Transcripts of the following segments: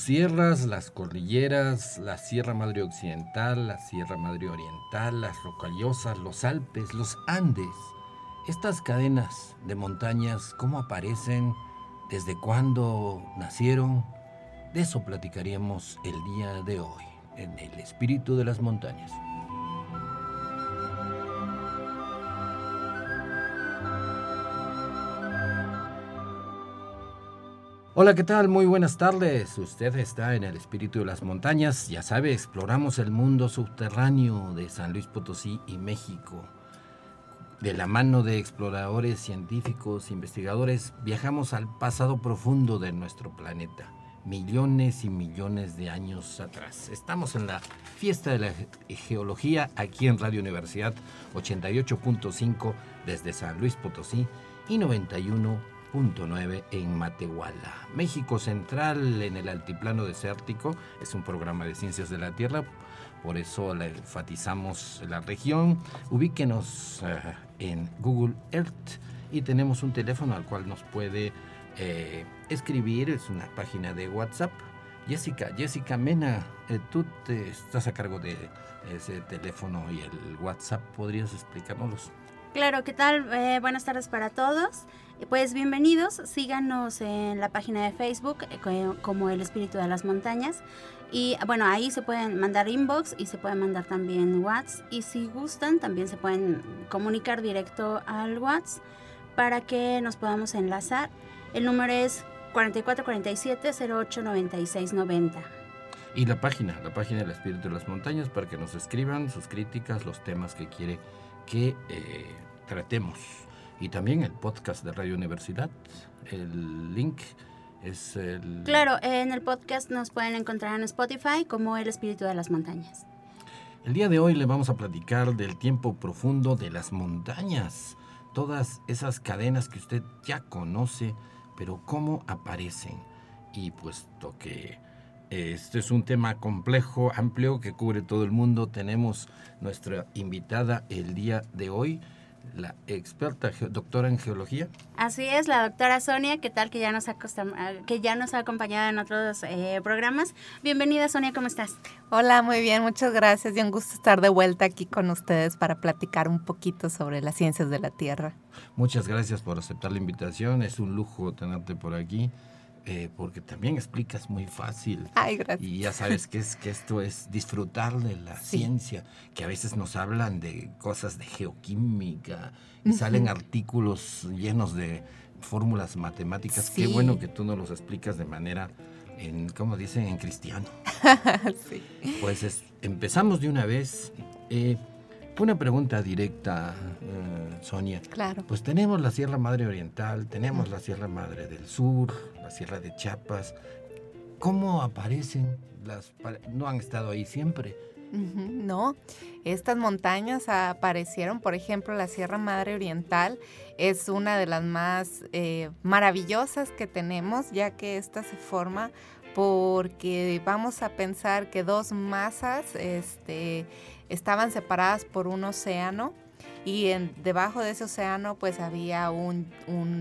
Las sierras, las cordilleras, la Sierra Madre Occidental, la Sierra Madre Oriental, las Rocallosas, los Alpes, los Andes. Estas cadenas de montañas, ¿cómo aparecen? ¿Desde cuándo nacieron? De eso platicaríamos el día de hoy, en el espíritu de las montañas. Hola, ¿qué tal? Muy buenas tardes. Usted está en el espíritu de las montañas. Ya sabe, exploramos el mundo subterráneo de San Luis Potosí y México. De la mano de exploradores científicos, investigadores, viajamos al pasado profundo de nuestro planeta, millones y millones de años atrás. Estamos en la fiesta de la geología aquí en Radio Universidad 88.5 desde San Luis Potosí y 91 9 en Matehuala. México Central en el altiplano desértico es un programa de ciencias de la Tierra, por eso enfatizamos la región. Ubíquenos eh, en Google Earth y tenemos un teléfono al cual nos puede eh, escribir, es una página de WhatsApp. Jessica, Jessica Mena, eh, tú estás a cargo de ese teléfono y el WhatsApp, ¿podrías explicárnoslos? Claro, ¿qué tal? buenas tardes para todos. Pues bienvenidos, síganos en la página de Facebook eh, como El Espíritu de las Montañas. Y bueno, ahí se pueden mandar inbox y se pueden mandar también WhatsApp. Y si gustan, también se pueden comunicar directo al WhatsApp para que nos podamos enlazar. El número es 4447-089690. Y la página, la página del Espíritu de las Montañas, para que nos escriban sus críticas, los temas que quiere que eh, tratemos y también el podcast de Radio Universidad. El link es el... Claro, en el podcast nos pueden encontrar en Spotify como El Espíritu de las Montañas. El día de hoy le vamos a platicar del tiempo profundo de las montañas. Todas esas cadenas que usted ya conoce, pero cómo aparecen. Y puesto que este es un tema complejo, amplio, que cubre todo el mundo, tenemos nuestra invitada el día de hoy la experta doctora en geología. Así es, la doctora Sonia, ¿qué tal que ya nos ha, que ya nos ha acompañado en otros eh, programas? Bienvenida Sonia, ¿cómo estás? Hola, muy bien, muchas gracias y un gusto estar de vuelta aquí con ustedes para platicar un poquito sobre las ciencias de la Tierra. Muchas gracias por aceptar la invitación, es un lujo tenerte por aquí. Eh, porque también explicas muy fácil. Ay, gracias. Y ya sabes que, es, que esto es disfrutar de la ciencia, que a veces nos hablan de cosas de geoquímica y salen artículos llenos de fórmulas matemáticas. Qué bueno que tú nos los explicas de manera, en, como dicen, en cristiano. sí. Pues empezamos de una vez. Eh, una pregunta directa, eh, Sonia. Claro. Pues tenemos la Sierra Madre Oriental, tenemos la Sierra Madre del Sur, la Sierra de Chiapas. ¿Cómo aparecen las... no han estado ahí siempre? no, estas montañas aparecieron, por ejemplo, la Sierra Madre Oriental es una de las más eh, maravillosas que tenemos, ya que esta se forma porque vamos a pensar que dos masas este, estaban separadas por un océano y en, debajo de ese océano pues había un,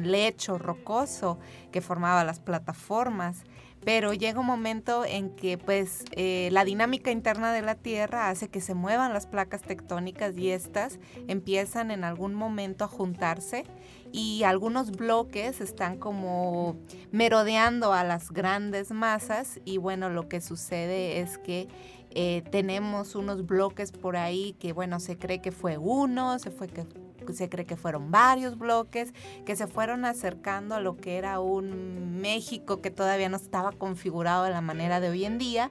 lecho rocoso que formaba las plataformas. Pero llega un momento en que pues eh, la dinámica interna de la Tierra hace que se muevan las placas tectónicas y estas empiezan en algún momento a juntarse y algunos bloques están como merodeando a las grandes masas y bueno, lo que sucede es que eh, tenemos unos bloques por ahí que, bueno, se cree que fue uno, se, fue que, se cree que fueron varios bloques que se fueron acercando a lo que era un México que todavía no estaba configurado de la manera de hoy en día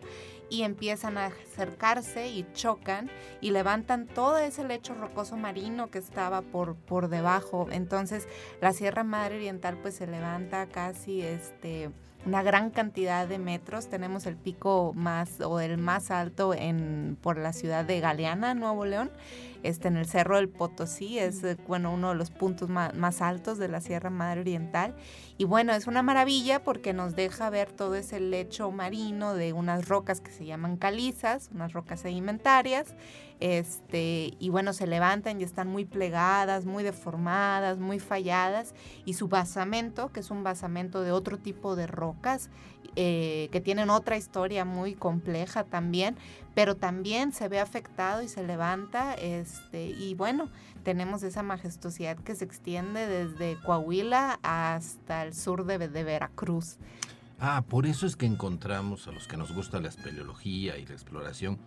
y empiezan a acercarse y chocan y levantan todo ese lecho rocoso marino que estaba por, por debajo. Entonces la Sierra Madre Oriental pues se levanta casi este una gran cantidad de metros. Tenemos el pico más o el más alto en, por la ciudad de Galeana, Nuevo León, este, en el Cerro del Potosí, es bueno, uno de los puntos más, más, altos de la Sierra Madre Oriental. Y bueno, es una maravilla porque nos deja ver todo ese lecho marino de unas rocas que se llaman calizas, unas rocas sedimentarias, este, y bueno, se levantan y están muy plegadas, muy deformadas, muy falladas, y su basamento, que es un basamento de otro tipo de rocas, eh, que tienen otra historia muy compleja también, pero también se ve afectado y se levanta, este, y bueno, tenemos esa majestuosidad que se extiende desde Coahuila hasta el sur de, de Veracruz. Ah, por eso es que encontramos a los que nos gusta la espeleología y la exploración,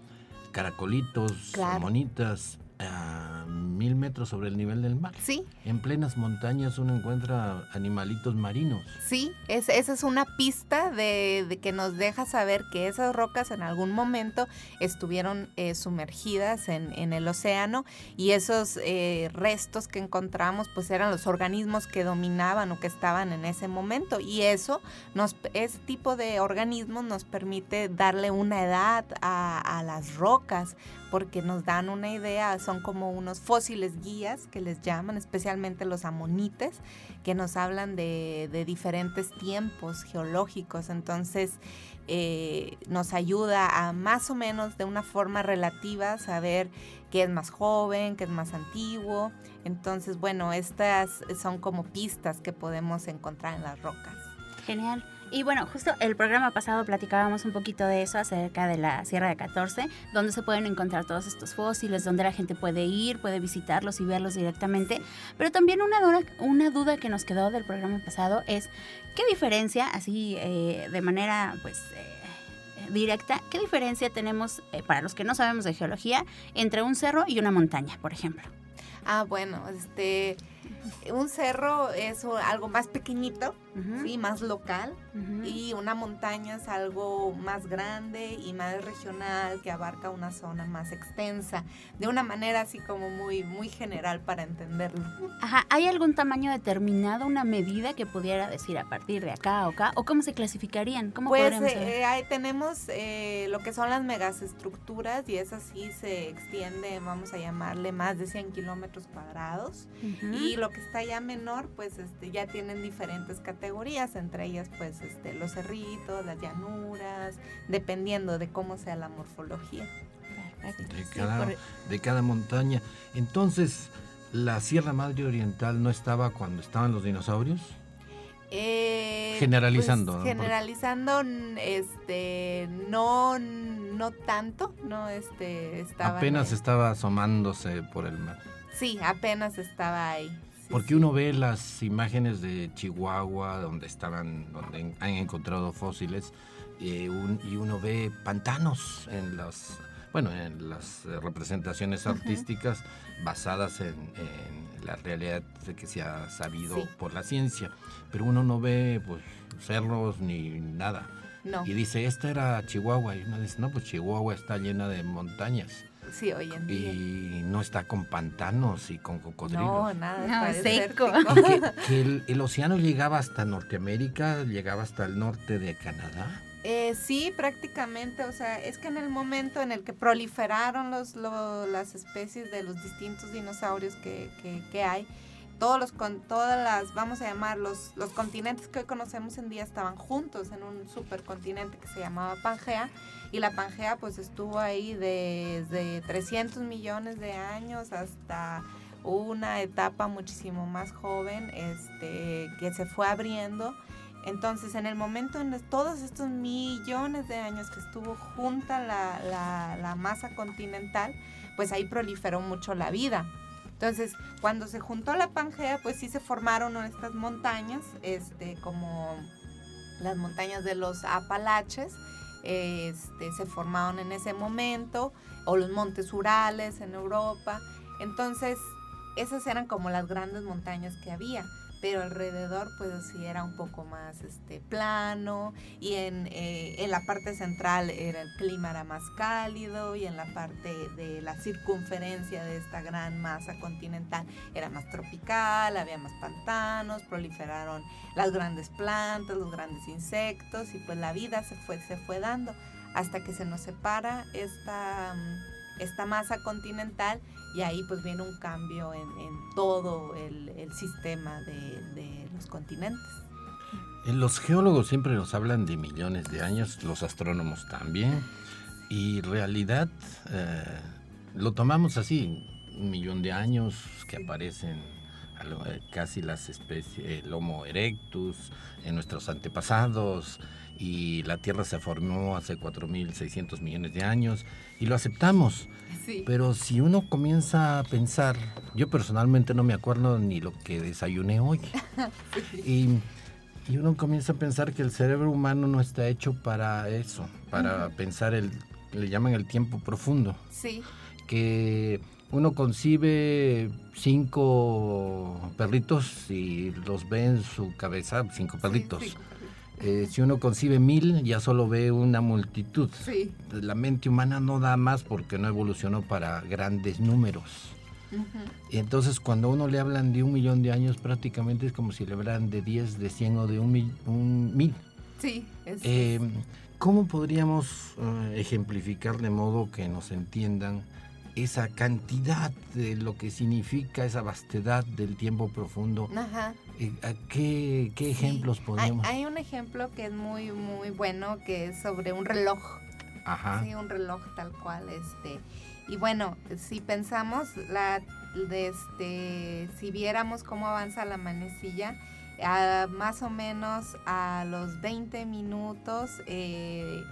caracolitos, monitas, a mil metros sobre el nivel del mar. Sí. En plenas montañas uno encuentra animalitos marinos. Sí, esa es una pista de, que nos deja saber que esas rocas en algún momento estuvieron eh, sumergidas en, el océano y esos eh, restos que encontramos pues eran los organismos que dominaban o que estaban en ese momento y eso nos ese tipo de organismos nos permite darle una edad a, a las rocas porque nos dan una idea, son como unos fósiles guías que les llaman, especialmente los amonites, que nos hablan de, diferentes tiempos geológicos. Entonces, eh, nos ayuda a más o menos de una forma relativa saber qué es más joven, qué es más antiguo. Entonces, bueno, estas son como pistas que podemos encontrar en las rocas. Genial. Y bueno, justo el programa pasado platicábamos un poquito de eso acerca de la Sierra de 14, donde se pueden encontrar todos estos fósiles, donde la gente puede ir, puede visitarlos y verlos directamente. Pero también una duda, una duda que nos quedó del programa pasado es, ¿qué diferencia, así eh, de manera pues... Eh, directa, ¿qué diferencia tenemos, eh, para los que no sabemos de geología, entre un cerro y una montaña, por ejemplo? Ah, bueno, este, un cerro es algo más pequeñito, ¿sí? más local, y una montaña es algo más grande y más regional que abarca una zona más extensa, de una manera así como muy, muy general para entenderlo. Ajá, ¿hay algún tamaño determinado, una medida que pudiera decir a partir de acá o acá? ¿O cómo se clasificarían? ¿Cómo pues eh, tenemos eh, lo que son las megaestructuras y esas sí se extiende, vamos a llamarle más de 100 kilómetros cuadrados, y lo que está ya menor, pues este, ya tienen diferentes categorías, entre ellas pues este, los cerritos, las llanuras, dependiendo de cómo sea la morfología. De cada, de cada montaña. Entonces, ¿la Sierra Madre Oriental no estaba cuando estaban los dinosaurios? Eh, generalizando. Pues, generalizando, este, no, no tanto, no, este, estaba. Apenas estaba asomándose por el mar. Sí, apenas estaba ahí. Porque uno ve las imágenes de Chihuahua, donde estaban, donde han encontrado fósiles, eh, y uno ve pantanos en las, bueno, en las representaciones artísticas basadas en, la realidad de que se ha sabido por la ciencia. Pero uno no ve, pues, cerros ni nada. Y dice, esta era Chihuahua. Y uno dice, no, pues Chihuahua está llena de montañas. Sí, hoy en día. Y no está con pantanos y con cocodrilos. No, nada, seco. que, el, océano llegaba hasta Norteamérica, llegaba hasta el norte de Canadá. Eh, sí, prácticamente, o sea, es que en el momento en el que proliferaron los, las especies de los distintos dinosaurios que, que, que hay, todos los con todas las vamos a llamar los, los continentes que hoy conocemos en día estaban juntos en un supercontinente que se llamaba Pangea y la Pangea pues estuvo ahí desde 300 millones de años hasta una etapa muchísimo más joven este que se fue abriendo entonces, en el momento en todos estos millones de años que estuvo junta la, la, la masa continental, pues ahí proliferó mucho la vida. Entonces, cuando se juntó la Pangea, pues sí se formaron estas montañas, este, como las montañas de los Apalaches, este, se formaron en ese momento, o los montes Urales en Europa. Entonces, esas eran como las grandes montañas que había pero alrededor pues sí era un poco más este plano y en, eh, en, la parte central era el clima era más cálido y en la parte de la circunferencia de esta gran masa continental era más tropical, había más pantanos, proliferaron las grandes plantas, los grandes insectos y pues la vida se fue, se fue dando hasta que se nos separa esta, esta masa continental y ahí pues viene un cambio en, todo el, sistema de, los continentes. Eh, los geólogos siempre nos hablan de millones de años, los astrónomos también, y realidad eh, lo tomamos así, un millón de años que aparecen eh, casi las especies, el Homo erectus, en nuestros antepasados, y la Tierra se formó hace 4.600 millones de años, y lo aceptamos. Pero si uno comienza a pensar, yo personalmente no me acuerdo ni lo que desayuné hoy. y, uno comienza a pensar que el cerebro humano no está hecho para eso, para pensar el, le llaman el tiempo profundo. Sí. Que uno concibe cinco perritos y los ve en su cabeza, cinco perritos. Eh, si uno concibe mil, ya solo ve una multitud. La mente humana no da más porque no evolucionó para grandes números. Y entonces cuando uno le hablan de un millón de años, prácticamente es como si le hablan de 10, de 100 o de un, mil. Sí. Eh, ¿Cómo podríamos eh, ejemplificar de modo que nos entiendan esa cantidad de lo que significa esa vastedad del tiempo profundo. Ajá. Eh, ¿Qué, qué ejemplos podemos? Hay, un ejemplo que es muy, muy bueno, que es sobre un reloj. Ajá. Sí, un reloj tal cual. este Y bueno, si pensamos, la, este, si viéramos cómo avanza la manecilla, más o menos a los 20 minutos eh,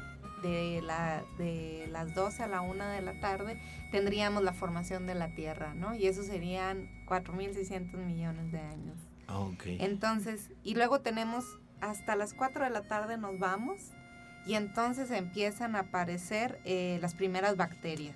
de, la, de las 12 a la 1 de la tarde, tendríamos la formación de la Tierra, ¿no? Y eso serían 4.600 millones de años. Ah, entonces, y luego tenemos hasta las 4 de la tarde nos vamos y entonces empiezan a aparecer eh, las primeras bacterias.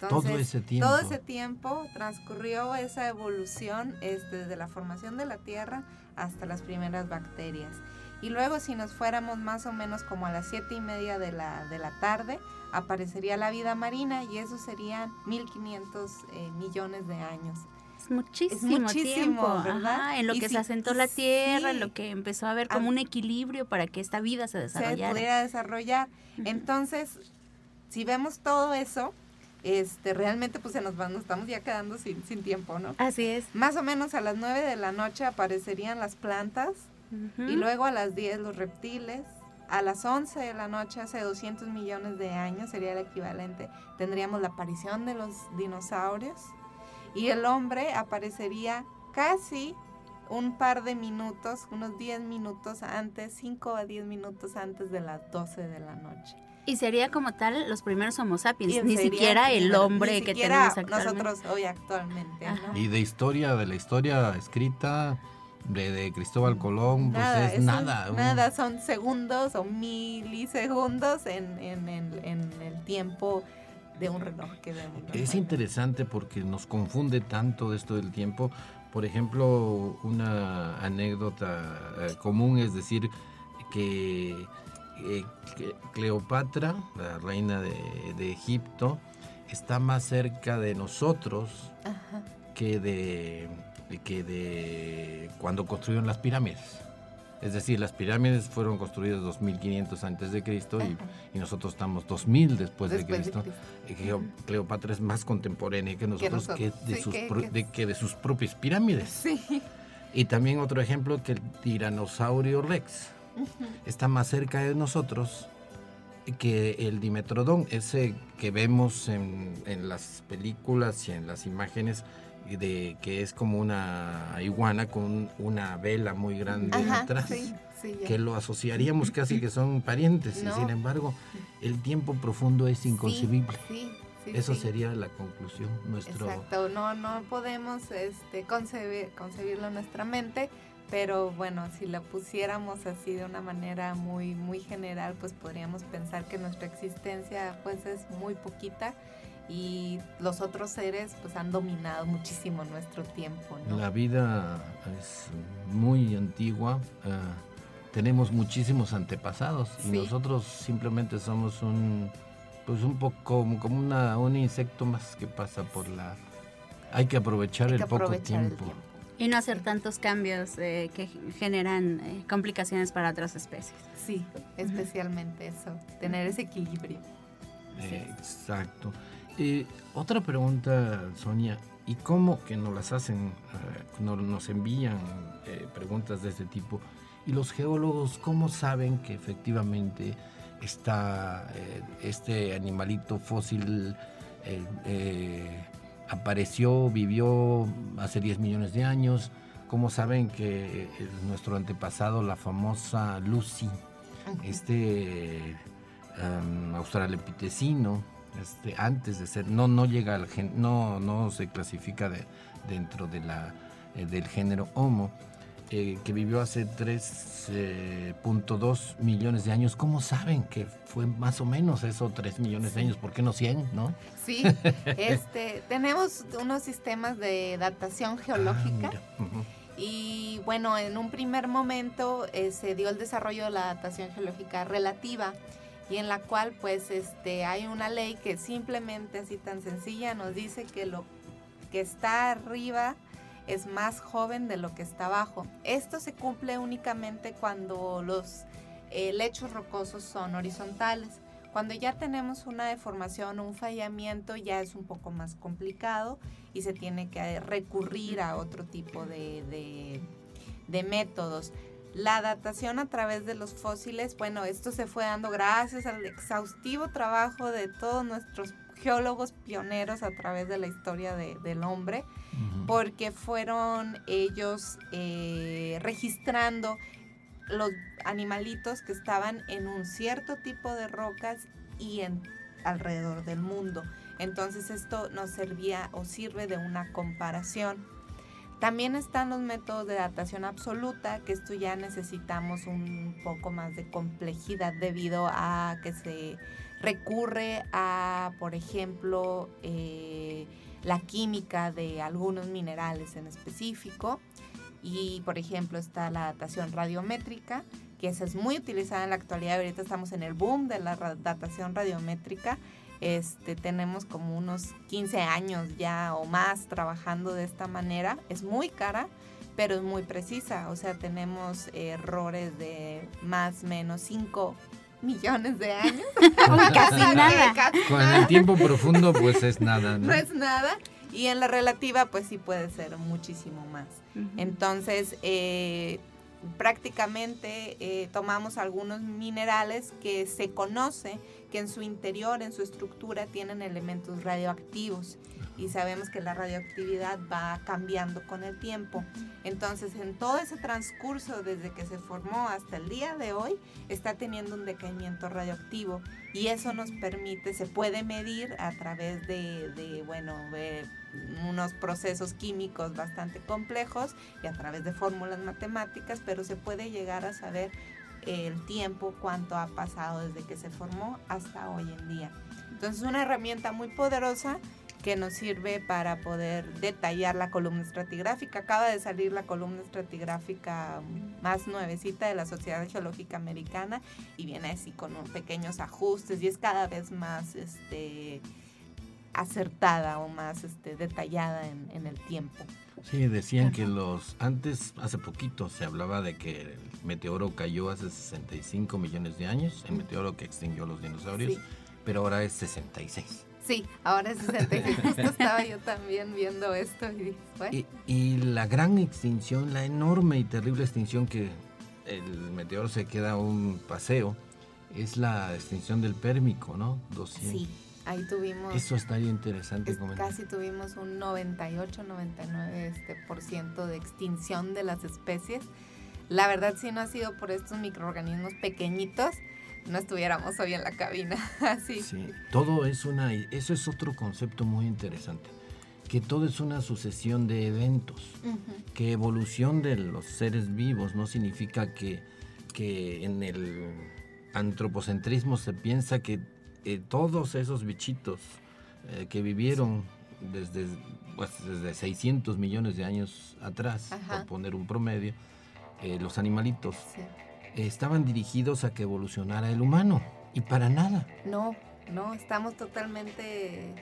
todo ese tiempo. Todo ese tiempo transcurrió esa evolución este, desde la formación de la Tierra hasta las primeras bacterias. Y luego si nos fuéramos más o menos como a las siete y media de la, de la tarde, aparecería la vida marina y eso serían 1.500 eh, millones de años. Es muchísimo, muchísimo tiempo, ¿verdad? en lo que se asentó la Tierra, en lo que empezó a haber como un equilibrio para que esta vida se desarrollara. Se pudiera desarrollar. Entonces, si vemos todo eso, este, realmente pues se nos van, nos estamos ya quedando sin, sin tiempo, ¿no? Así es. Más o menos a las 9 de la noche aparecerían las plantas y luego a las 10 los reptiles, a las 11 de la noche, hace 200 millones de años, sería el equivalente, tendríamos la aparición de los dinosaurios y el hombre aparecería casi un par de minutos, unos 10 minutos antes, 5 a 10 minutos antes de las 12 de la noche. Y sería como tal los primeros Homo sapiens, ni siquiera el hombre que tenemos actualmente. nosotros hoy actualmente. Y de historia, de la historia escrita, de, Cristóbal Colón, pues es, nada. nada, son segundos o milisegundos en, en, el tiempo de un reloj que. Es interesante porque nos confunde tanto esto del tiempo. Por ejemplo, una anécdota eh, común es decir que, eh, Cleopatra, la reina de, Egipto, está más cerca de nosotros que de que de cuando construyeron las pirámides. Es decir, las pirámides fueron construidas 2500 antes de Cristo y, nosotros estamos 2000 después, de Cristo. Cleopatra es más contemporánea que nosotros, que, de, sus de, que de sus propias pirámides. Y también otro ejemplo que el tiranosaurio Rex está más cerca de nosotros que el Dimetrodón, ese que vemos en, en las películas y en las imágenes de que es como una iguana con una vela muy grande atrás, que lo asociaríamos casi que son parientes, y sin embargo el tiempo profundo es inconcebible. Eso sería la conclusión. Nuestro... Exacto, no, no podemos este, concebir, concebirlo en nuestra mente, pero bueno, si la pusiéramos así de una manera muy, muy general, pues podríamos pensar que nuestra existencia pues es muy poquita y los otros seres pues han dominado muchísimo nuestro tiempo. La vida es muy antigua, eh, tenemos muchísimos antepasados y nosotros simplemente somos un pues un poco como una, un insecto más que pasa por la hay que aprovechar, el, poco tiempo. Y no hacer tantos cambios eh, que generan eh, complicaciones para otras especies. Sí, especialmente eso, tener ese equilibrio. exacto. Eh, otra pregunta, Sonia, ¿y cómo que nos las hacen, uh, nos envían preguntas de este tipo? ¿Y los geólogos cómo saben que efectivamente está este animalito fósil apareció, vivió hace 10 millones de años. Como saben que nuestro antepasado, la famosa Lucy, este um, australopitecino, este, antes de ser, no, no llega al no, no se clasifica dentro de la, eh, del género Homo eh, que vivió hace 3.2 eh, millones de años, ¿cómo saben que fue más o menos eso, 3 millones de años? ¿Por qué no 100, no? Sí, este, tenemos unos sistemas de datación ah, geológica. Y bueno, en un primer momento eh, se dio el desarrollo de la datación geológica relativa y en la cual pues este hay una ley que simplemente así tan sencilla nos dice que lo que está arriba es más joven de lo que está abajo. Esto se cumple únicamente cuando los eh, lechos rocosos son horizontales. Cuando ya tenemos una deformación o un fallamiento ya es un poco más complicado y se tiene que recurrir a otro tipo de, de métodos. La datación a través de los fósiles, bueno, esto se fue dando gracias al exhaustivo trabajo de todos nuestros geólogos pioneros a través de la historia del hombre, porque fueron ellos eh, registrando los animalitos que estaban en un cierto tipo de rocas y en alrededor del mundo. Entonces esto nos servía o sirve de una comparación. También están los métodos de datación absoluta, que esto ya necesitamos un poco más de complejidad debido a que se recurre a, por ejemplo, eh, la química de algunos minerales en específico. Y, por ejemplo, está la datación radiométrica, que esa es muy utilizada en la actualidad. Ahorita estamos en el boom de la datación radiométrica. Este, tenemos como unos 15 años ya o más trabajando de esta manera. Es muy cara, pero es muy precisa. O sea, tenemos errores de más o menos 5 millones de años. casi nada. Con el tiempo profundo, pues es nada, ¿no? No es nada. Y en la relativa, pues sí puede ser muchísimo más. Entonces, eh, prácticamente eh, tomamos algunos minerales que se conoce que en su interior, en su estructura, tienen elementos radioactivos y sabemos que la radioactividad va cambiando con el tiempo. Entonces, en todo ese transcurso desde que se formó hasta el día de hoy, está teniendo un decaimiento radioactivo y eso nos permite, se puede medir a través de, bueno, de unos procesos químicos bastante complejos y a través de fórmulas matemáticas, pero se puede llegar a saber el tiempo, cuánto ha pasado desde que se formó hasta hoy en día. Entonces, es una herramienta muy poderosa que nos sirve para poder detallar la columna estratigráfica. Acaba de salir la columna estratigráfica más nuevecita de la Sociedad Geológica Americana y viene así con pequeños ajustes y es cada vez más este, acertada o más este, detallada en, en el tiempo. Sí, decían que los antes, hace poquito se hablaba de que el meteoro cayó hace 65 millones de años, el meteoro que extinguió los dinosaurios, pero ahora es 66. Sí, ahora es 66. Justo estaba yo también viendo esto y y, y la gran extinción, la enorme y terrible extinción que el meteoro se queda un paseo, es la extinción del pérmico, ¿no? 200. Sí, ahí tuvimos... Eso estaría interesante comentar. Casi tuvimos un 98, 99 este, por ciento de extinción de las especies. La verdad, si no ha sido por estos microorganismos pequeñitos, no estuviéramos hoy en la cabina. Así. Sí, todo es una, eso es otro concepto muy interesante, que todo es una sucesión de eventos, que evolución de los seres vivos no significa que, que en el antropocentrismo se piensa que eh, todos esos bichitos eh, que vivieron desde, pues, desde 600 millones de años atrás, por poner un promedio, eh, los animalitos, estaban dirigidos a que evolucionara el humano. Y para nada. No, no, estamos totalmente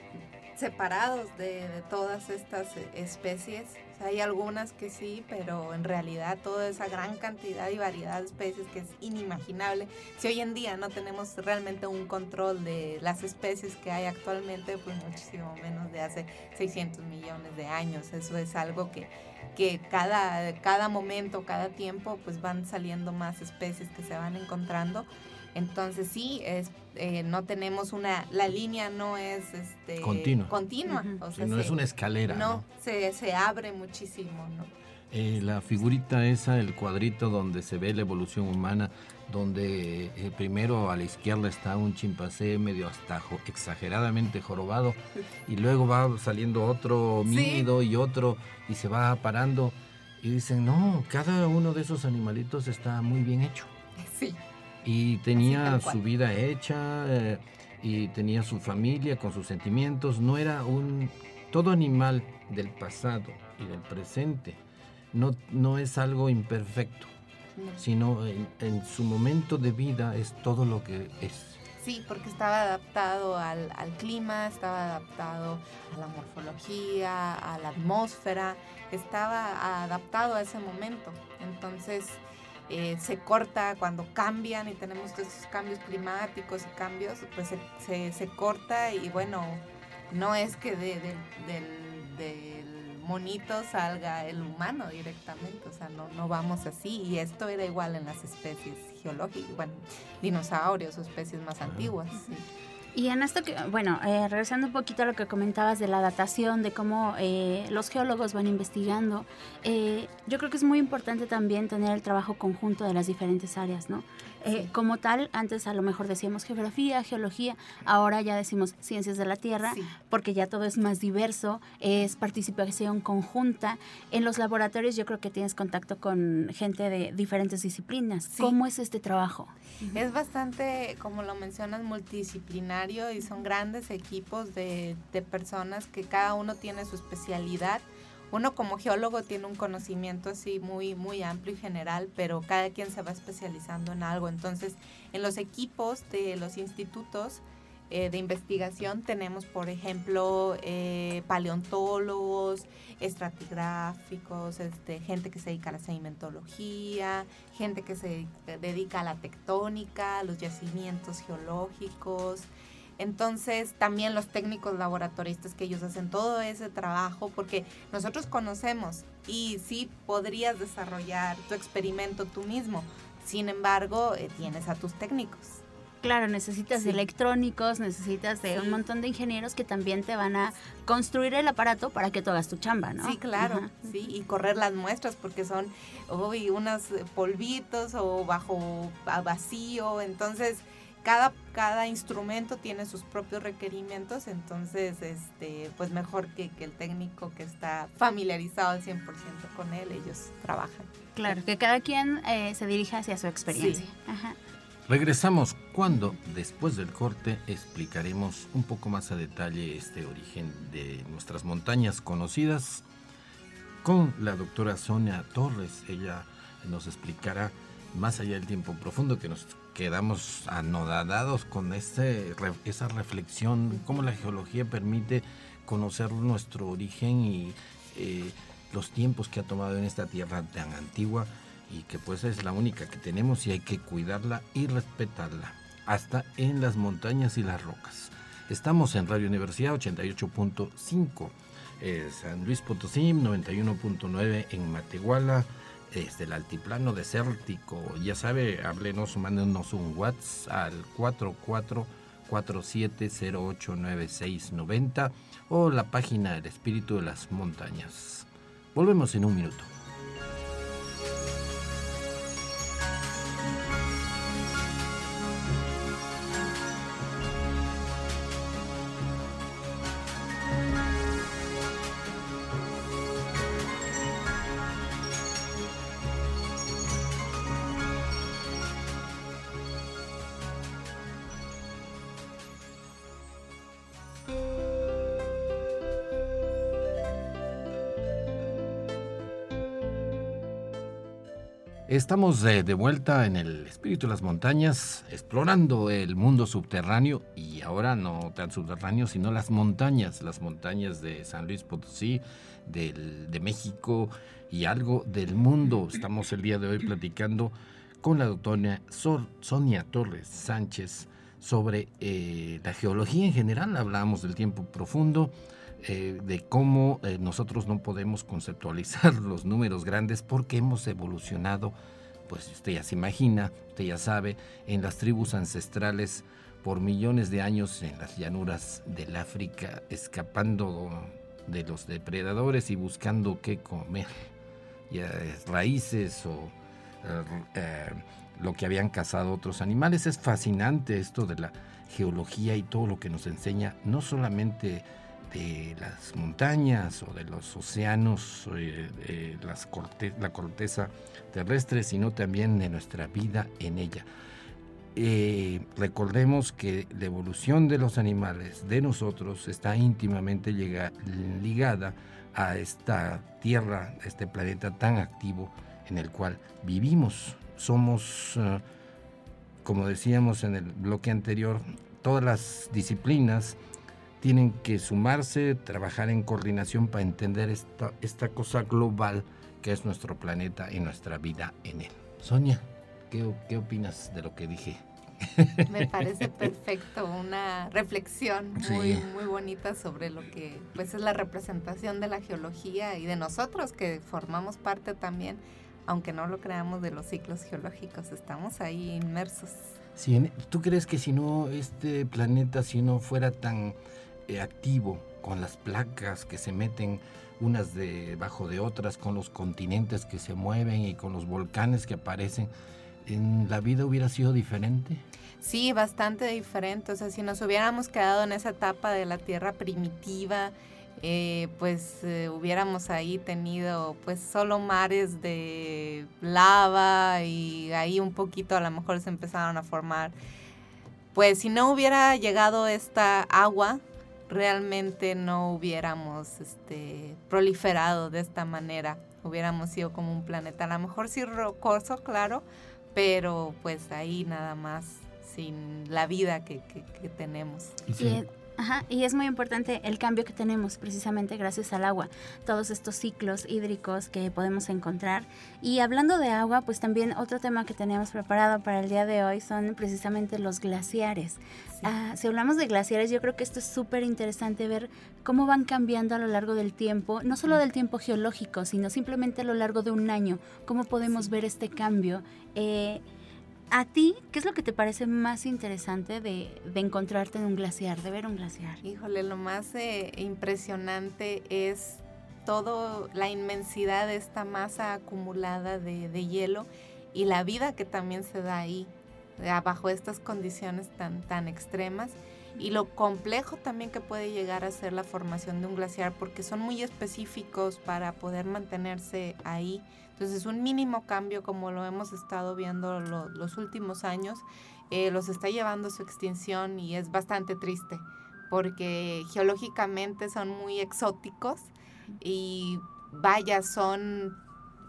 separados de, todas estas especies. Hay algunas que sí, pero en realidad toda esa gran cantidad y variedad de especies que es inimaginable. Si hoy en día no tenemos realmente un control de las especies que hay actualmente, pues muchísimo menos de hace 600 millones de años. Eso es algo que, que cada, cada momento, cada tiempo, pues van saliendo más especies que se van encontrando. Entonces sí, es, eh, no tenemos una, la línea no es este, continua, continua no es una escalera. No, Se, se, abre muchísimo. ¿no? Eh, la figurita esa, el cuadrito donde se ve la evolución humana, donde eh, primero a la izquierda está un chimpancé medio hasta exageradamente jorobado y luego va saliendo otro mímido y otro y se va parando y dicen, no, cada uno de esos animalitos está muy bien hecho. Sí y tenía su vida hecha eh, y tenía su familia con sus sentimientos. No era un... Todo animal del pasado y del presente no, no es algo imperfecto, sino en, su momento de vida es todo lo que es. Sí, porque estaba adaptado al, al, clima, estaba adaptado a la morfología, a la atmósfera, estaba adaptado a ese momento. Entonces, eh, se corta cuando cambian y tenemos todos esos cambios climáticos y cambios, pues se, se, corta y bueno, no es que del, del, monito salga el humano directamente, o sea, no, no vamos así. Y esto era igual en las especies geológicas, bueno, dinosaurios o especies más antiguas. Y en esto que, bueno, eh, regresando un poquito a lo que comentabas de la datación, de cómo eh, los geólogos van investigando, eh, yo creo que es muy importante también tener el trabajo conjunto de las diferentes áreas, ¿no? Como tal, antes a lo mejor decíamos geografía, geología, ahora ya decimos ciencias de la Tierra, porque ya todo es más diverso, es participación conjunta. En los laboratorios yo creo que tienes contacto con gente de diferentes disciplinas. ¿Cómo es este trabajo? Es bastante, como lo mencionas, multidisciplinar y son grandes equipos de, personas que cada uno tiene su especialidad. Uno como geólogo tiene un conocimiento así muy, muy amplio y general, pero cada quien se va especializando en algo. Entonces, en los equipos de los institutos eh, de investigación tenemos, por ejemplo, eh, paleontólogos, estratigráficos, este, gente que se dedica a la sedimentología, gente que se dedica a la tectónica, a los yacimientos geológicos, entonces, también los técnicos laboratoristas que ellos hacen todo ese trabajo, porque nosotros conocemos y sí podrías desarrollar tu experimento tú mismo. Sin embargo, eh, tienes a tus técnicos. Claro, necesitas de electrónicos, necesitas de un montón de ingenieros que también te van a construir el aparato para que tú hagas tu chamba, ¿no? Sí, claro, sí, y correr las muestras porque son, uy, unos polvitos o bajo vacío, entonces cada, cada instrumento tiene sus propios requerimientos, entonces, este, pues mejor que, que el técnico que está familiarizado al 100% con él, ellos trabajan. Claro, que cada quien eh, se dirija hacia su experiencia. Regresamos cuando, después del corte, explicaremos un poco más a detalle este origen de nuestras montañas conocidas con la doctora Sonia Torres. Ella nos explicará más allá del tiempo profundo que nos quedamos anodadados con ese, esa reflexión, cómo la geología permite conocer nuestro origen y eh, los tiempos que ha tomado en esta tierra tan antigua y que pues es la única que tenemos y hay que cuidarla y respetarla, hasta en las montañas y las rocas. Estamos en Radio Universidad 88.5, eh, San Luis Potosí 91.9 en Matehuala, desde el altiplano desértico. Ya sabe, háblenos, mándenos un WhatsApp al 4447089690 o la página del Espíritu de las Montañas. Volvemos en un minuto. Estamos de, vuelta en el espíritu de las montañas, explorando el mundo subterráneo y ahora no tan subterráneo, sino las montañas, las montañas de San Luis Potosí, de México y algo del mundo. Estamos el día de hoy platicando con la doctora Sonia Torres Sánchez sobre eh, la geología en general. Hablábamos del tiempo profundo, eh, de cómo eh, nosotros no podemos conceptualizar los números grandes porque hemos evolucionado, pues usted ya se imagina, usted ya sabe, en las tribus ancestrales por millones de años en las llanuras del África, escapando de los depredadores y buscando qué comer, raíces o eh, lo que habían cazado otros animales. Es fascinante esto de la geología y todo lo que nos enseña, no solamente de las montañas o de los océanos, eh, la corteza terrestre, sino también de nuestra vida en ella. Eh, recordemos que la evolución de los animales, de nosotros, está íntimamente ligada a esta tierra, a este planeta tan activo en el cual vivimos. Somos, eh, como decíamos en el bloque anterior, todas las disciplinas, tienen que sumarse, trabajar en coordinación para entender esta, esta cosa global que es nuestro planeta y nuestra vida en él. Sonia, ¿qué, qué opinas de lo que dije? Me parece perfecto, una reflexión muy, muy bonita sobre lo que pues es la representación de la geología y de nosotros que formamos parte también, aunque no lo creamos, de los ciclos geológicos, estamos ahí inmersos. Sí, ¿Tú crees que si no, este planeta, si no fuera tan activo con las placas que se meten unas debajo de otras, con los continentes que se mueven y con los volcanes que aparecen, ¿en la vida hubiera sido diferente? Sí, bastante diferente. O sea, si nos hubiéramos quedado en esa etapa de la Tierra primitiva, eh, pues eh, hubiéramos ahí tenido pues solo mares de lava y ahí un poquito a lo mejor se empezaron a formar. Pues si no hubiera llegado esta agua, realmente no hubiéramos este, proliferado de esta manera. Hubiéramos sido como un planeta, a lo mejor sí rocoso, claro, pero pues ahí nada más sin la vida que, tenemos. Ajá, y es muy importante el cambio que tenemos precisamente gracias al agua, todos estos ciclos hídricos que podemos encontrar. Y hablando de agua, pues también otro tema que teníamos preparado para el día de hoy son precisamente los glaciares. Ah, si hablamos de glaciares, yo creo que esto es súper interesante ver cómo van cambiando a lo largo del tiempo, no solo del tiempo geológico, sino simplemente a lo largo de un año, cómo podemos ver este cambio. Eh, ¿A ti qué es lo que te parece más interesante de, encontrarte en un glaciar, de ver un glaciar? Híjole, lo más eh, impresionante es toda la inmensidad de esta masa acumulada de, hielo y la vida que también se da ahí, bajo estas condiciones tan, tan extremas. Y lo complejo también que puede llegar a ser la formación de un glaciar porque son muy específicos para poder mantenerse ahí. Entonces, un mínimo cambio, como lo hemos estado viendo los últimos años, eh, los está llevando a su extinción y es bastante triste porque geológicamente son muy exóticos y vaya, son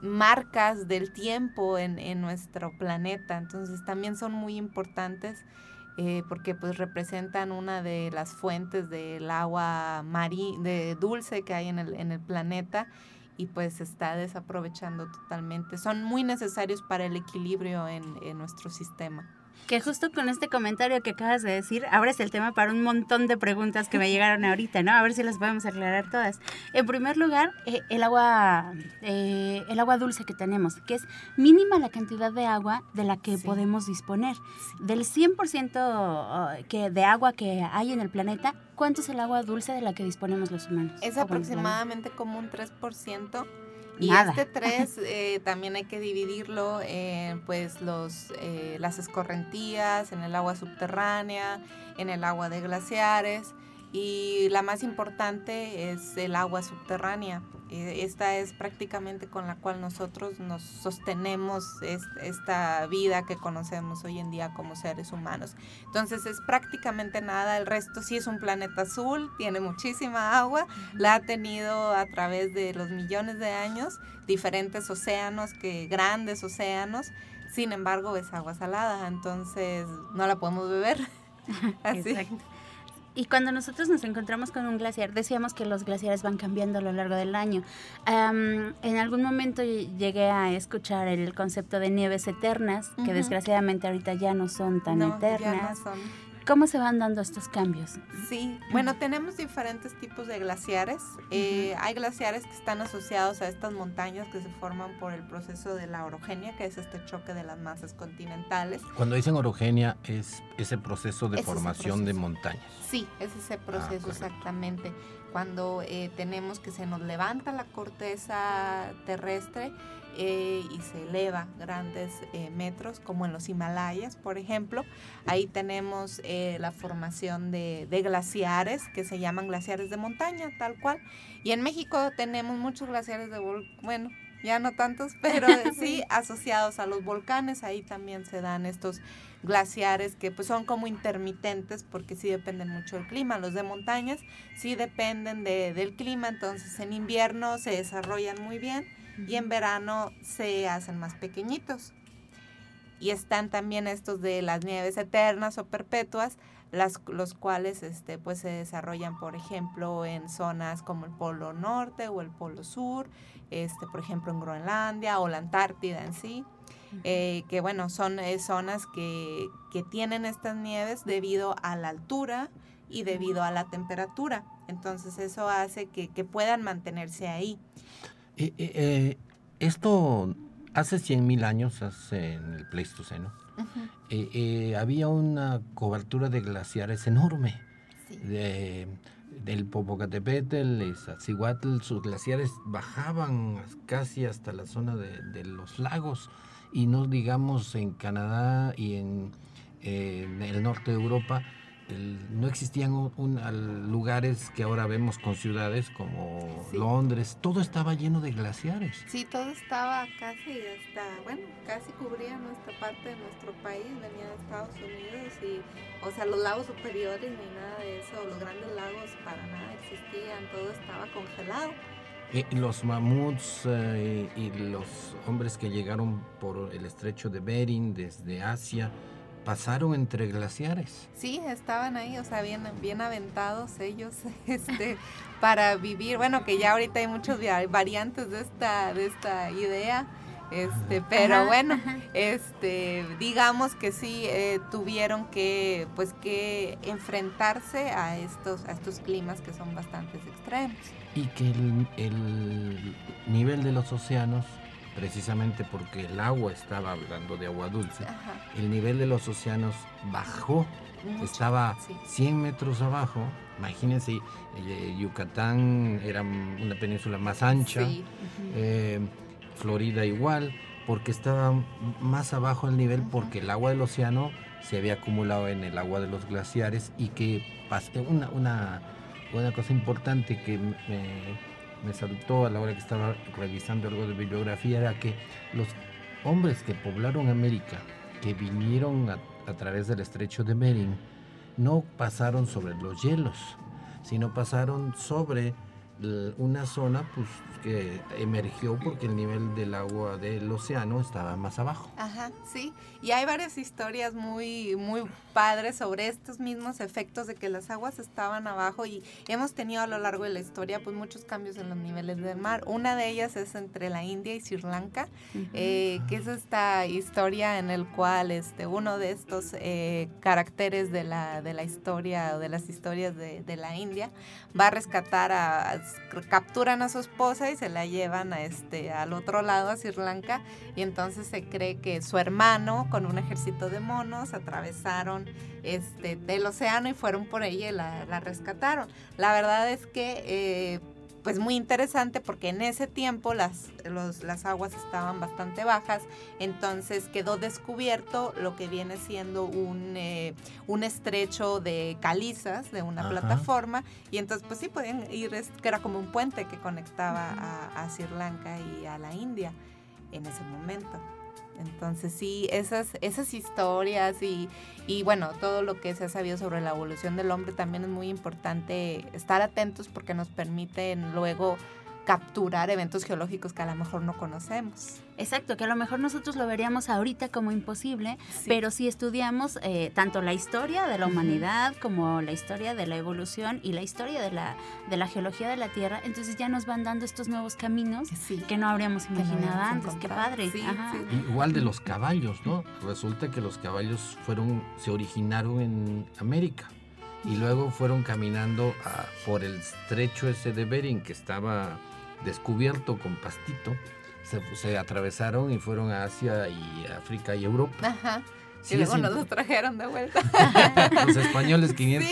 marcas del tiempo en, nuestro planeta. Entonces, también son muy importantes. Eh, porque pues representan una de las fuentes del agua de dulce que hay en el, en el planeta y pues se está desaprovechando totalmente. Son muy necesarios para el equilibrio en, en nuestro sistema. Que justo con este comentario que acabas de decir, abres el tema para un montón de preguntas que me llegaron ahorita, ¿no? A ver si las podemos aclarar todas. En primer lugar, eh, el agua eh, el agua dulce que tenemos, que es mínima la cantidad de agua de la que podemos disponer. Del 100% que, de agua que hay en el planeta, ¿cuánto es el agua dulce de la que disponemos los humanos? Es aproximadamente como un 3%. Y este 3 eh, también hay que dividirlo en pues los, eh, las escorrentías, en el agua subterránea, en el agua de glaciares y la más importante es el agua subterránea. Eh, esta es prácticamente con la cual nosotros nos sostenemos esta vida que conocemos hoy en día como seres humanos. Entonces es prácticamente nada, el resto sí es un planeta azul, tiene muchísima agua, la ha tenido a través de los millones de años, diferentes océanos, que grandes océanos, sin embargo es agua salada, entonces no la podemos beber. Así. Y cuando nosotros nos encontramos con un glaciar, decíamos que los glaciares van cambiando a lo largo del año. en algún momento llegué a escuchar el concepto de nieves eternas, que desgraciadamente ahorita ya no son tan eternas. ¿Cómo se van dando estos cambios? Sí, bueno, tenemos diferentes tipos de glaciares. Eh, hay glaciares que están asociados a estas montañas que se forman por el proceso de la orogenia, que es este choque de las masas continentales. Cuando dicen orogenia, es ese proceso de formación de montañas. Sí, es ese ah, proceso exactamente. Cuando eh, tenemos que se nos levanta la corteza terrestre eh, y se eleva grandes eh, metros, como en los Himalayas, por ejemplo. Ahí tenemos eh, la formación de, glaciares, que se llaman glaciares de montaña, tal cual. Y en México tenemos muchos glaciares de, bueno, ya no tantos, pero sí asociados a los volcanes, ahí también se dan estos glaciares que pues son como intermitentes porque sí dependen mucho del clima. Los de montañas sí dependen del clima, entonces en invierno se desarrollan muy bien y en verano se hacen más pequeñitos. Y están también estos de las nieves eternas o perpetuas, las, los cuales este, pues se desarrollan, por ejemplo, en zonas como el Polo Norte o el Polo Sur, este, por ejemplo, en Groenlandia o la Antártida en sí. Eh, que bueno, son eh, zonas que, que, tienen estas nieves debido a la altura y debido a la temperatura. Entonces eso hace que, que puedan mantenerse ahí. Eh, eh, eh, esto hace 100.000 años, hace en el Pleistoceno, había una cobertura de glaciares enorme. De, del Popocatépetl, Iztaccíhuatl, sus glaciares bajaban casi hasta la zona de, los lagos y no digamos en Canadá y en el norte de Europa no existían lugares que ahora vemos con ciudades como Londres, todo estaba lleno de glaciares. Sí, todo estaba casi hasta, bueno, casi cubría nuestra parte de nuestro país, venía de Estados Unidos y, o sea, los lagos superiores ni nada de eso, los grandes lagos para nada existían, todo estaba congelado. Eh, los mamuts eh, y los hombres que llegaron por el estrecho de Bering desde Asia, pasaron entre glaciares. Sí, estaban ahí, o sea, bien, bien aventados ellos este, para vivir. Bueno, que ya ahorita hay muchas variantes de esta, de esta idea. Este, pero bueno, este, digamos que sí eh, tuvieron que, pues, que enfrentarse a estos, a estos climas que son bastante extremos. Y que el, el nivel de los océanos precisamente porque el agua estaba hablando de agua dulce, el nivel de los océanos bajó, estaba 100 metros abajo. Imagínense, eh, Yucatán era una península más ancha, eh, Florida igual, porque estaba más abajo el nivel porque el agua del océano se había acumulado en el agua de los glaciares y que una, una, una cosa importante que me me saltó a la hora que estaba revisando algo de bibliografía era que los hombres que poblaron América, que vinieron a, través del estrecho de Bering, no pasaron sobre los hielos, sino pasaron sobre una zona pues que emergió porque el nivel del agua del océano estaba más abajo. Ajá, sí. Y hay varias historias muy, muy padres sobre estos mismos efectos de que las aguas estaban abajo y hemos tenido a lo largo de la historia pues muchos cambios en los niveles del mar. Una de ellas es entre la India y Sri Lanka, eh, que es esta historia en el cual este, uno de estos eh, caracteres de la, de la historia o de las historias de, de la India va a rescatar a, capturan a su esposa y se la llevan a este, al otro lado, a Sri Lanka, y entonces se cree que su hermano con un ejército de monos atravesaron este, el océano y fueron por ella y la, rescataron. La verdad es que... Eh, pues muy interesante porque en ese tiempo las, las aguas estaban bastante bajas, entonces quedó descubierto lo que viene siendo un, eh, un estrecho de calizas de una plataforma y entonces pues sí podían ir, que era como un puente que conectaba a, a Sri Lanka y a la India en ese momento. Entonces sí, esas, esas historias y, y, bueno, todo lo que se ha sabido sobre la evolución del hombre también es muy importante estar atentos porque nos permiten luego capturar eventos geológicos que a lo mejor no conocemos. Exacto, que a lo mejor nosotros lo veríamos ahorita como imposible, pero si estudiamos eh, tanto la historia de la humanidad como la historia de la evolución y la historia de la, de la geología de la Tierra, entonces ya nos van dando estos nuevos caminos que no habríamos imaginado antes. Qué padre. Igual de los caballos, ¿no? Resulta que los caballos fueron, se originaron en América y luego fueron caminando por el estrecho ese de Bering que estaba descubierto con pastito, se, atravesaron y fueron a Asia y África y Europa. Ajá. y luego nos los trajeron de vuelta. los españoles 500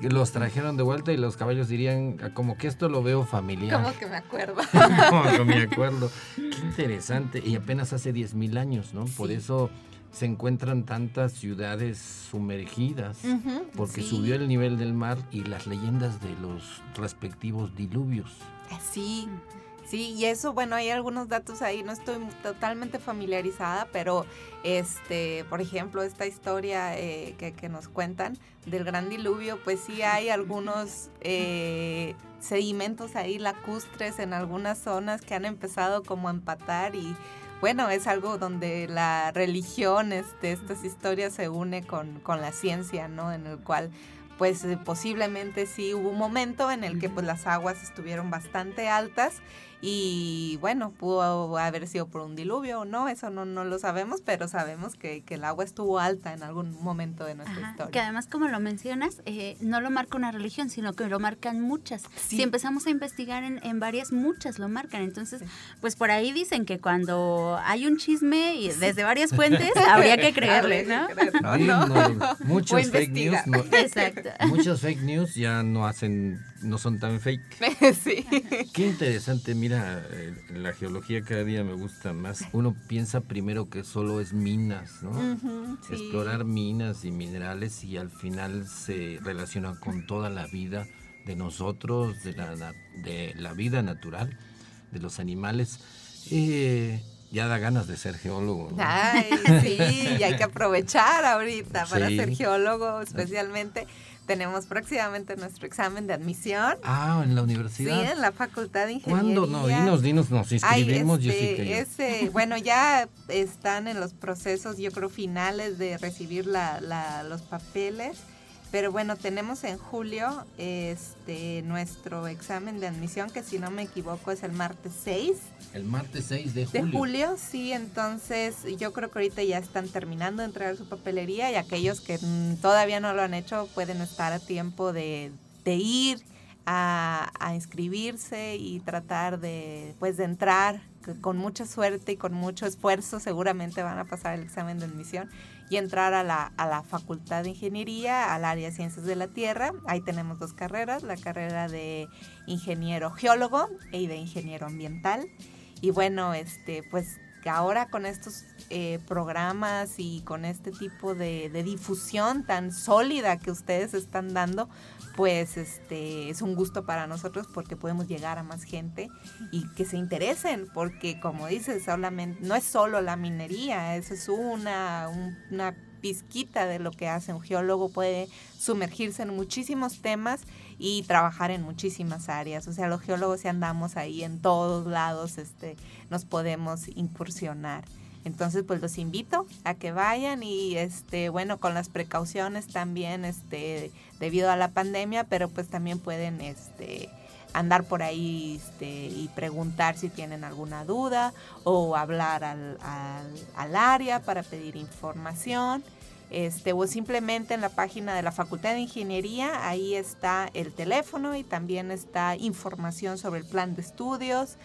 los trajeron de vuelta y los caballos dirían, ah, como que esto lo veo familiar. Como que me acuerdo. como que me acuerdo. Qué interesante. Y apenas hace 10.000 años, ¿no? Por eso se encuentran tantas ciudades sumergidas, porque subió el nivel del mar y las leyendas de los respectivos diluvios. Sí, sí, y eso, bueno, hay algunos datos ahí, no estoy totalmente familiarizada, pero, este, por ejemplo, esta historia eh, que, nos cuentan del gran diluvio, pues sí hay algunos eh, sedimentos ahí lacustres en algunas zonas que han empezado como a empatar y bueno, es algo donde la religión este, estas historias se une con, con la ciencia, ¿no? En el cual pues eh, posiblemente sí hubo un momento en el que pues las aguas estuvieron bastante altas y bueno, pudo haber sido por un diluvio o no, eso no, no lo sabemos, pero sabemos que, que, el agua estuvo alta en algún momento de nuestra historia. Que además, como lo mencionas, eh, no lo marca una religión, sino que lo marcan muchas. Si empezamos a investigar en, en, varias, muchas lo marcan. Entonces, pues por ahí dicen que cuando hay un chisme y desde varias fuentes, habría que creerle, ¿no? no, muchos fake news. Exacto. Muchos fake news ya no hacen, no son tan fake. sí. Qué interesante, mira mira, eh, la geología cada día me gusta más. Uno piensa primero que solo es minas, ¿no? Explorar minas y minerales y al final se relaciona con toda la vida de nosotros, de la, de la vida natural, de los animales. Eh, ya da ganas de ser geólogo. Ay, sí, y hay que aprovechar ahorita para ser geólogo especialmente tenemos próximamente nuestro examen de admisión. Ah, en la universidad. Sí, en la Facultad de Ingeniería. ¿Cuándo? No, dinos, dinos, nos inscribimos, este, Ese, bueno, ya están en los procesos, yo creo, finales de recibir la, la, los papeles. Pero bueno, tenemos en julio este nuestro examen de admisión, que si no me equivoco es el martes 6. El martes 6 de julio. De julio, sí, entonces yo creo que ahorita ya están terminando de entregar su papelería y aquellos que mm, todavía no lo han hecho pueden estar a tiempo de, ir a, a, inscribirse y tratar de, pues, de entrar con mucha suerte y con mucho esfuerzo seguramente van a pasar el examen de admisión y entrar a la, a la Facultad de Ingeniería, al área de Ciencias de la Tierra. Ahí tenemos dos carreras, la carrera de ingeniero geólogo y de ingeniero ambiental. Y bueno, este, pues ahora con estos eh, programas y con este tipo de, de, difusión tan sólida que ustedes están dando, pues este es un gusto para nosotros porque podemos llegar a más gente y que se interesen, porque como dices, solamente, no es solo la minería, eso es una, una pizquita de lo que hace un geólogo, puede sumergirse en muchísimos temas y trabajar en muchísimas áreas. O sea, los geólogos si andamos ahí en todos lados, este, nos podemos incursionar. Entonces, pues los invito a que vayan y este, bueno, con las precauciones también, este, debido a la pandemia, pero pues también pueden este andar por ahí este, y preguntar si tienen alguna duda o hablar al, al, área para pedir información. Este, o simplemente en la página de la Facultad de Ingeniería, ahí está el teléfono y también está información sobre el plan de estudios,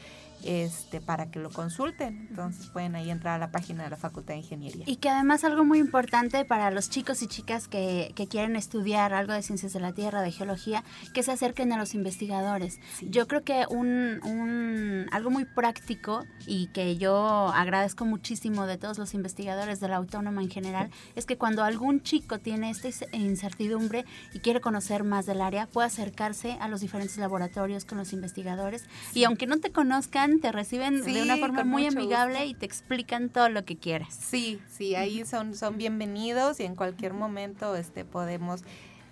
este, para que lo consulten. Entonces pueden ahí entrar a la página de la Facultad de Ingeniería. Y que además algo muy importante para los chicos y chicas que, que quieren estudiar algo de ciencias de la Tierra, de geología, que se acerquen a los investigadores. Yo creo que un, un, algo muy práctico y que yo agradezco muchísimo de todos los investigadores de la autónoma en general, es que cuando algún chico tiene esta incertidumbre y quiere conocer más del área, puede acercarse a los diferentes laboratorios con los investigadores. Y aunque no te conozcan, te reciben de una forma muy amigable y te explican todo lo que quieras. Sí, sí, ahí son, son bienvenidos y en cualquier momento este, podemos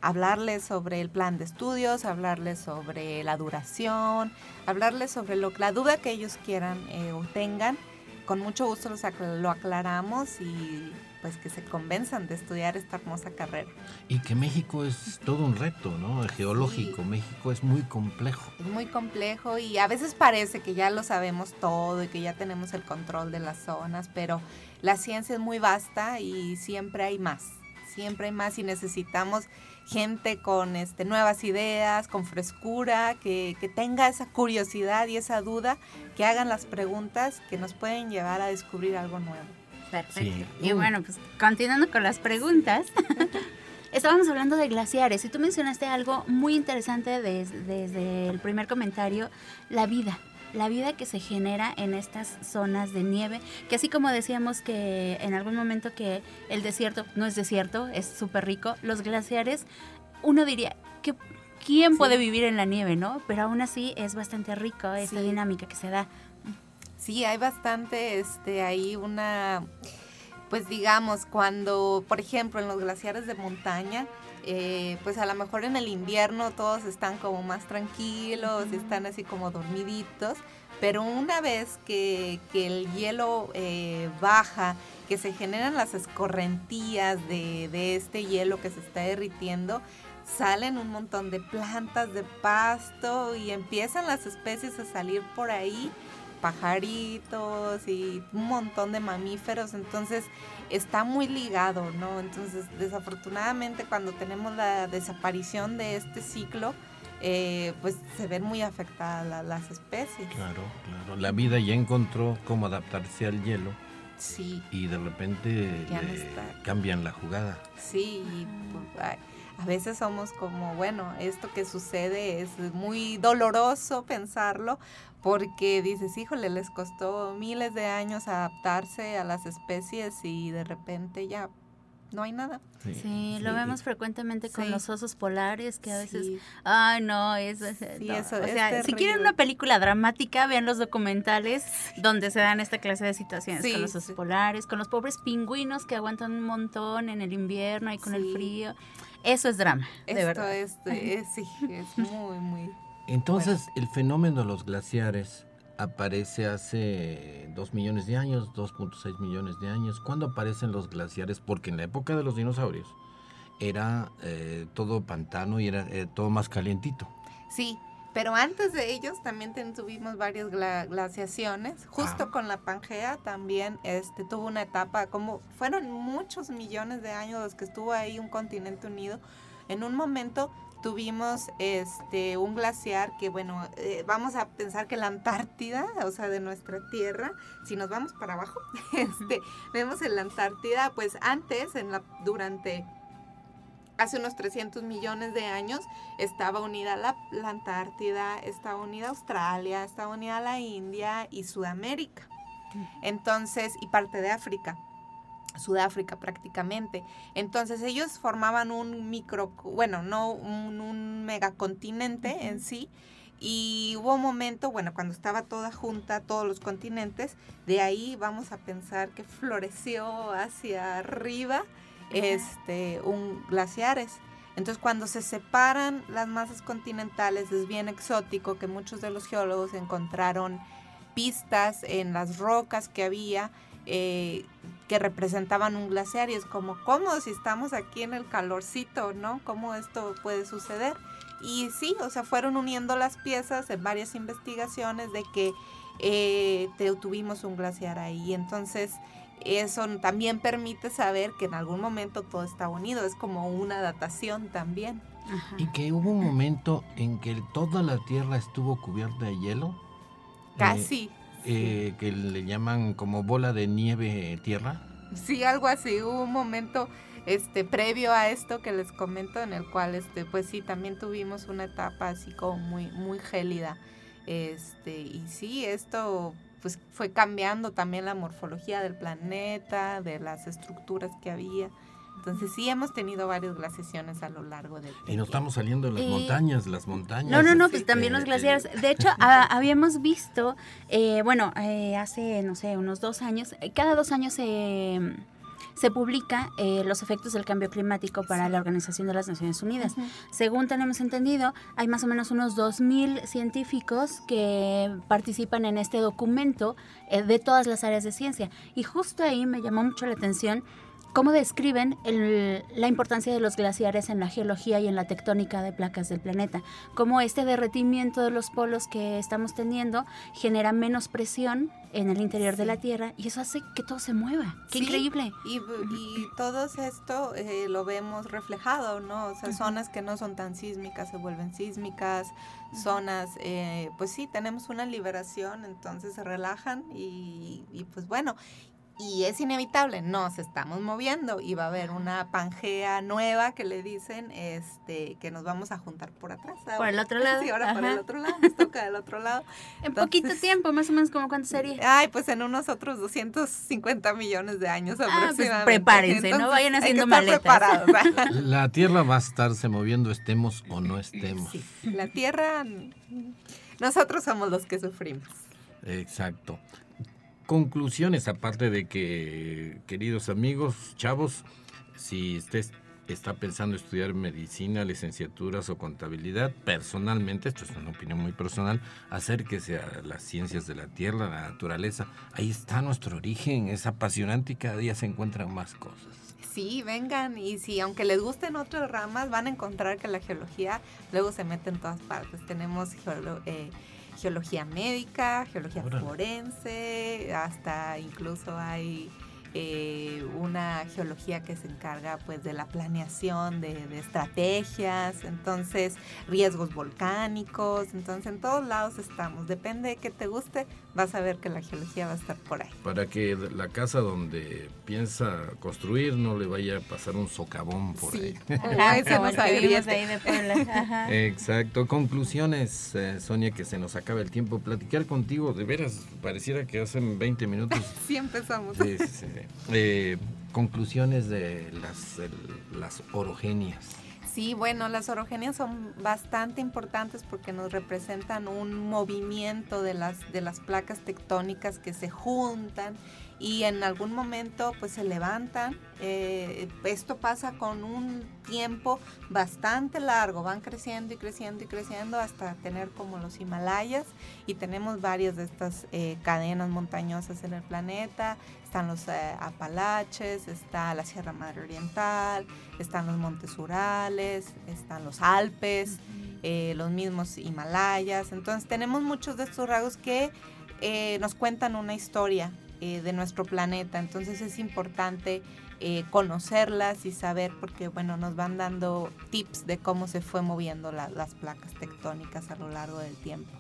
hablarles sobre el plan de estudios, hablarles sobre la duración, hablarles sobre lo, la duda que ellos quieran eh, o tengan. Con mucho gusto los, lo aclaramos y pues que se convenzan de estudiar esta hermosa carrera. Y que México es todo un reto, ¿no? Geológico, México es muy complejo. Es muy complejo y a veces parece que ya lo sabemos todo y que ya tenemos el control de las zonas, pero la ciencia es muy vasta y siempre hay más, siempre hay más y necesitamos gente con este, nuevas ideas, con frescura, que, que tenga esa curiosidad y esa duda, que hagan las preguntas que nos pueden llevar a descubrir algo nuevo. Perfecto. Y bueno, pues continuando con las preguntas. Estábamos hablando de glaciares y tú mencionaste algo muy interesante desde, el primer comentario, la vida la vida que se genera en estas zonas de nieve, que así como decíamos que en algún momento que el desierto no es desierto, es súper rico, los glaciares, uno diría que quién puede vivir en la nieve, ¿no? Pero aún así es bastante rico esta dinámica que se da. Sí, hay bastante, este, ahí una, pues digamos, cuando, por ejemplo, en los glaciares de montaña, eh, pues a lo mejor en el invierno todos están como más tranquilos, están así como dormiditos, pero una vez que, el hielo eh, baja, que se generan las escorrentías de, de este hielo que se está derritiendo, salen un montón de plantas de pasto y empiezan las especies a salir por ahí pajaritos y un montón de mamíferos, entonces está muy ligado, ¿no? Entonces, desafortunadamente cuando tenemos la desaparición de este ciclo, eh, pues se ven muy afectadas las especies. Claro, claro. La vida ya encontró cómo adaptarse al hielo. Sí. Y de repente cambian la jugada. Sí, pues, a veces somos como, bueno, esto que sucede es muy doloroso pensarlo, porque dices, híjole, les costó miles de años adaptarse a las especies y de repente ya no hay nada. Sí, lo vemos frecuentemente con los osos polares que a veces, ay no, es, eso, o sea, si quieren una película dramática, vean los documentales donde se dan esta clase de situaciones con los osos polares, con los pobres pingüinos que aguantan un montón en el invierno y con el frío. Eso es drama, de verdad. Esto es, sí, es muy, muy entonces, el fenómeno de los glaciares aparece hace 2 millones de años, 2.6 millones de años. ¿Cuándo aparecen los glaciares? Porque en la época de los dinosaurios era eh, todo pantano y era eh, todo más calientito. Sí, pero antes de ellos también tuvimos varias glaciaciones. Justo ah. con la Pangea también este, tuvo una etapa, como fueron muchos millones de años los que estuvo ahí un continente unido. En un momento tuvimos este un glaciar que bueno eh, vamos a pensar que la Antártida o sea de nuestra tierra si nos vamos para abajo este vemos en la Antártida pues antes en la durante hace unos 300 millones de años estaba unida la, la Antártida estaba unida Australia estaba unida la India y Sudamérica. Entonces y parte de África Sudáfrica prácticamente. Entonces ellos formaban un micro, bueno, no un, megacontinente en sí. Y hubo un momento, bueno, cuando estaba toda junta, todos los continentes, de ahí vamos a pensar que floreció hacia arriba este, un glaciares. Entonces cuando se separan las masas continentales es bien exótico que muchos de los geólogos encontraron pistas en las rocas que había eh, que representaban un glaciar y es como, ¿cómo si estamos aquí en el calorcito, no? ¿Cómo esto puede suceder? Y sí, o sea, fueron uniendo las piezas en varias investigaciones de que eh, tuvimos un glaciar ahí. Entonces, eso también permite saber que en algún momento todo está unido, es como una datación también. Y que hubo un momento en que toda la Tierra estuvo cubierta de hielo. Casi. eh, que le llaman como bola de nieve tierra. Sí, algo así. Hubo un momento este previo a esto que les comento en el cual este pues sí también tuvimos una etapa así como muy muy gélida. Este, y sí, esto pues fue cambiando también la morfología del planeta, de las estructuras que había. Entonces sí hemos tenido varias glaciaciones a lo largo del Y nos estamos saliendo de las montañas, las montañas. No, no, no, pues también los glaciares. De hecho, habíamos visto, eh, bueno, eh, hace, no sé, unos dos años, eh, cada dos años se se publica eh, los efectos del cambio climático para la Organización de las Naciones Unidas. Según tenemos entendido, hay más o menos unos 2.000 científicos que participan en este documento eh, de todas las áreas de ciencia. Y justo ahí me llamó mucho la atención cómo describen la importancia de los glaciares en la geología y en la tectónica de placas del planeta, cómo este derretimiento de los polos que estamos teniendo genera menos presión en el interior de la Tierra y eso hace que todo se mueva. ¡Qué increíble! Y, todo esto eh, lo vemos reflejado, ¿no? O sea, zonas que no son tan sísmicas se vuelven sísmicas, zonas, eh, pues sí, tenemos una liberación, entonces se relajan y, y pues bueno, y es inevitable, nos estamos moviendo y va a haber una pangea nueva que le dicen este que nos vamos a juntar por atrás. por el otro lado. Sí, ahora por el otro lado, nos toca del otro lado. En poquito tiempo, más o menos como cuánto sería. Ay, pues en unos otros 250 millones de años ah, pues aproximadamente. prepárense, no vayan haciendo maletas. Preparados, La Tierra va a estarse moviendo, estemos o no estemos. Sí, la Tierra, nosotros somos los que sufrimos. Exacto conclusiones, aparte de que, queridos amigos, chavos, si usted está pensando estudiar medicina, licenciaturas o contabilidad, personalmente, esto es una opinión muy personal, acérquese a las ciencias de la tierra, la naturaleza. Ahí está nuestro origen, es apasionante y cada día se encuentran más cosas. Sí, vengan y si aunque les gusten otras ramas, van a encontrar que la geología luego se mete en todas partes. Tenemos eh, geología médica, geología forense, hasta incluso hay eh, una geología que se encarga pues de la planeación de, estrategias, entonces riesgos volcánicos, entonces en todos lados estamos, depende de que te guste, vas a ver que la geología va a estar por ahí. Para que la casa donde piensa construir no le vaya a pasar un socavón por ahí. Exacto. Conclusiones, eh, Sonia, que se nos acaba el tiempo. Platicar contigo, de veras, pareciera que hace 20 minutos. sí, empezamos. Eh, conclusiones de las, las orogenias. Sí, bueno, las orogenias son bastante importantes porque nos representan un movimiento de las, de las placas tectónicas que se juntan y en algún momento pues se levantan. Eh, esto pasa con un tiempo bastante largo, van creciendo y creciendo y creciendo hasta tener como los Himalayas y tenemos varias de estas eh, cadenas montañosas en el planeta. Están los eh, Apalaches, está la Sierra Madre Oriental, están los Montes Urales, están los Alpes, los mismos Himalayas. Entonces tenemos muchos de estos rasgos que nos cuentan una historia eh, de nuestro planeta. Entonces es importante eh, conocerlas y saber porque, bueno, nos van dando tips de cómo se fue moviendo las placas tectónicas a lo largo del tiempo.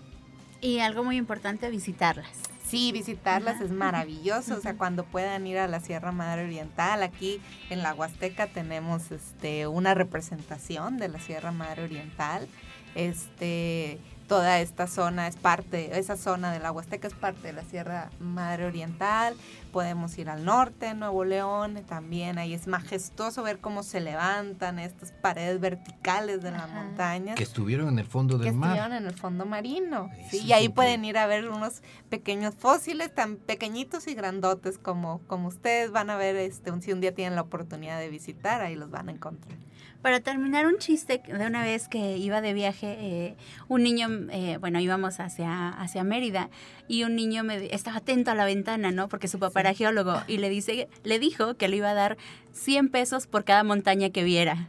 Y algo muy importante, visitarlas. Sí, visitarlas es maravilloso, o sea, cuando puedan ir a la Sierra Madre Oriental, aquí en la Huasteca tenemos este una representación de la Sierra Madre Oriental. Este, toda esta zona es parte, esa zona de la Huasteca es parte de la Sierra Madre Oriental. Podemos ir al norte, Nuevo León, también ahí es majestuoso ver cómo se levantan estas paredes verticales de la montaña. Que estuvieron en el fondo del mar. Que estuvieron en el fondo marino. sí, y ahí pueden ir a ver unos pequeños fósiles tan pequeñitos y grandotes como, como ustedes van a ver este, si un día tienen la oportunidad de visitar, ahí los van a encontrar. Para terminar, un chiste de una vez que iba de viaje, eh, un niño, eh, bueno, íbamos hacia, hacia Mérida y un niño me estaba atento a la ventana, ¿no? Porque su papá era geólogo y le, dice, le dijo que le iba a dar 100 pesos por cada montaña que viera.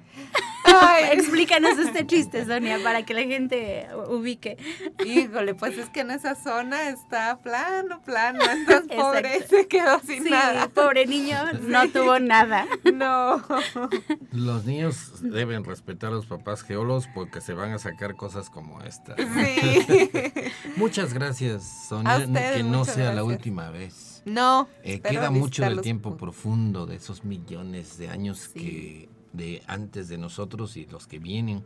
Explícanos este chiste, Sonia, para que la gente ubique. Híjole, pues es que en esa zona está plano, plano. Entonces, pobre, se quedó sin nada. Pobre niño, no tuvo nada. No. Los niños deben respetar a los papás geólogos porque se van a sacar cosas como esta. Sí. Muchas gracias, Sonia. que no sea la última vez. No. Eh, queda mucho del tiempo profundo de esos millones de años que de antes de nosotros y los que vienen.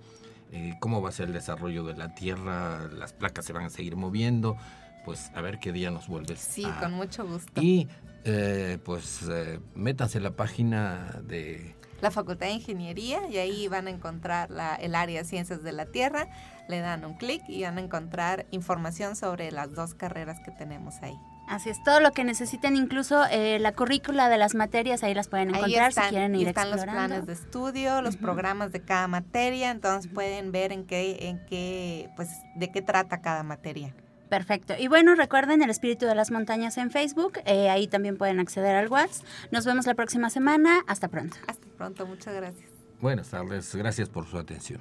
Eh, cómo va a ser el desarrollo de la Tierra, las placas se van a seguir moviendo, pues a ver qué día nos vuelves. Sí, con mucho gusto. Y eh, pues eh, métanse en la página de... La Facultad de Ingeniería y ahí van a encontrar la, el área de Ciencias de la Tierra, le dan un clic y van a encontrar información sobre las dos carreras que tenemos ahí. Así es, todo lo que necesiten, incluso eh, la currícula de las materias, ahí las pueden encontrar si quieren ir están los planes de estudio, los programas de cada materia, entonces pueden ver en qué, en qué, pues, de qué trata cada materia. Perfecto. Y bueno, recuerden el espíritu de las montañas en Facebook. Eh, ahí también pueden acceder al WhatsApp. Nos vemos la próxima semana. Hasta pronto. Hasta pronto. Muchas gracias. Buenas tardes. Gracias por su atención.